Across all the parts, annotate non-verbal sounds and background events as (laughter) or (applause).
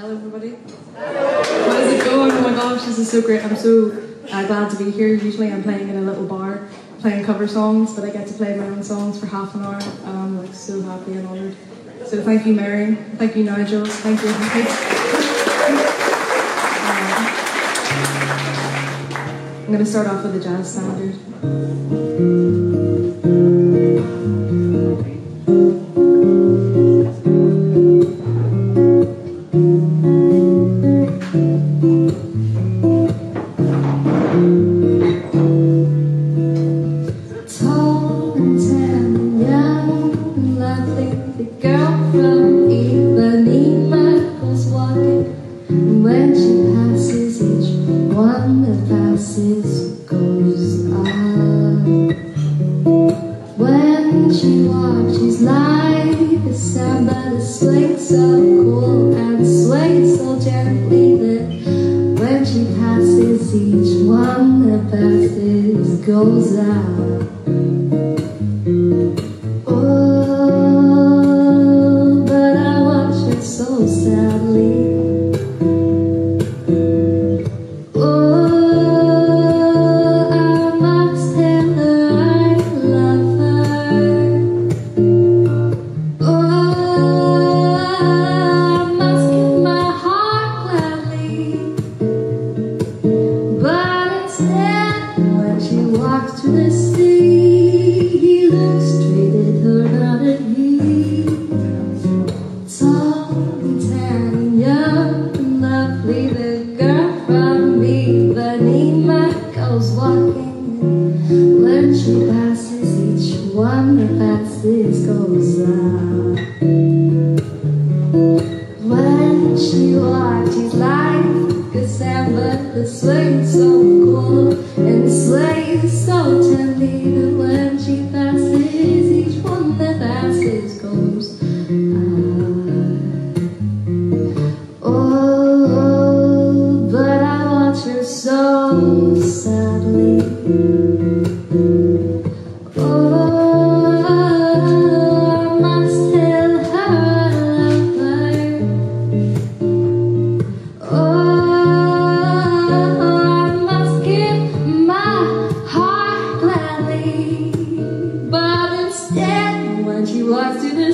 Hello, everybody. How is it going? Oh my gosh, this is so great. I'm so uh, glad to be here. Usually, I'm playing in a little bar, playing cover songs, but I get to play my own songs for half an hour. And I'm like so happy and honoured. So thank you, Mary. Thank you, Nigel. Thank you. (laughs) I'm going to start off with a jazz standard. Girl from Ipanema goes walking. When she passes, each one that passes goes up. When she walks, she's like a samba that swings so cool and sways so gently that when she passes, each one that passes goes out. this goes out.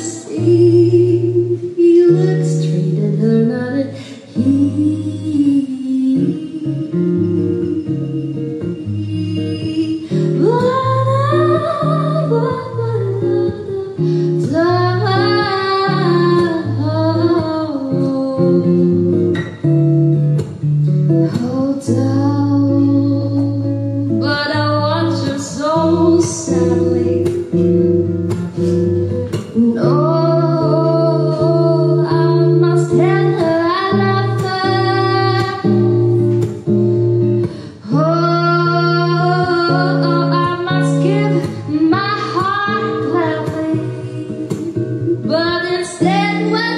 see. Then when